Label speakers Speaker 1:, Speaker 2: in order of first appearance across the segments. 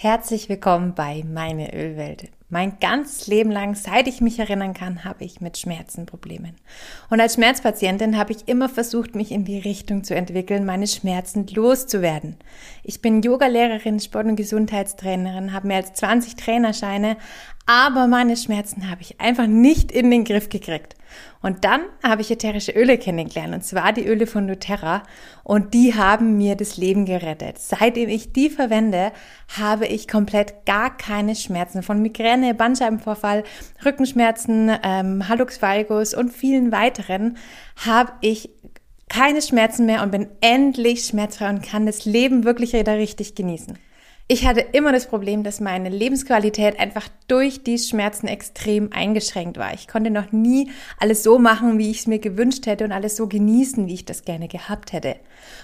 Speaker 1: Herzlich willkommen bei Meine Ölwelt. Mein ganzes Leben lang, seit ich mich erinnern kann, habe ich mit Schmerzen Problemen. Und als Schmerzpatientin habe ich immer versucht, mich in die Richtung zu entwickeln, meine Schmerzen loszuwerden. Ich bin Yogalehrerin, Sport- und Gesundheitstrainerin, habe mehr als 20 Trainerscheine, aber meine Schmerzen habe ich einfach nicht in den Griff gekriegt. Und dann habe ich ätherische Öle kennengelernt, und zwar die Öle von doTERRA. Und die haben mir das Leben gerettet. Seitdem ich die verwende, habe ich komplett gar keine Schmerzen von Migräne, Bandscheibenvorfall, Rückenschmerzen, ähm, Hallux valgus und vielen weiteren habe ich keine Schmerzen mehr und bin endlich schmerzfrei und kann das Leben wirklich wieder richtig genießen. Ich hatte immer das Problem, dass meine Lebensqualität einfach durch die Schmerzen extrem eingeschränkt war. Ich konnte noch nie alles so machen, wie ich es mir gewünscht hätte und alles so genießen, wie ich das gerne gehabt hätte.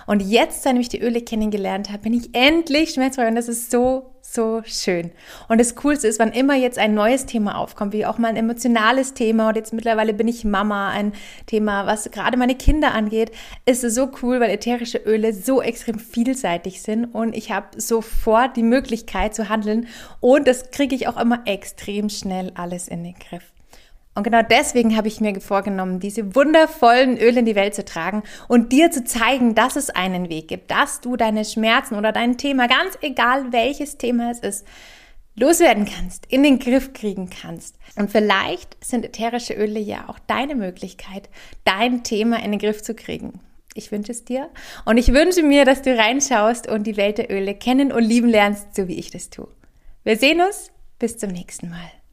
Speaker 1: Und jetzt, seitdem ich die Öle kennengelernt habe, bin ich endlich schmerzfrei und das ist so so schön. Und das Coolste ist, wann immer jetzt ein neues Thema aufkommt, wie auch mal ein emotionales Thema und jetzt mittlerweile bin ich Mama, ein Thema, was gerade meine Kinder angeht, ist es so cool, weil ätherische Öle so extrem vielseitig sind und ich habe sofort die Möglichkeit zu handeln und das kriege ich auch immer extrem schnell alles in den Griff. Und genau deswegen habe ich mir vorgenommen, diese wundervollen Öle in die Welt zu tragen und dir zu zeigen, dass es einen Weg gibt, dass du deine Schmerzen oder dein Thema, ganz egal welches Thema es ist, loswerden kannst, in den Griff kriegen kannst. Und vielleicht sind ätherische Öle ja auch deine Möglichkeit, dein Thema in den Griff zu kriegen. Ich wünsche es dir und ich wünsche mir, dass du reinschaust und die Welt der Öle kennen und lieben lernst, so wie ich das tue. Wir sehen uns. Bis zum nächsten Mal.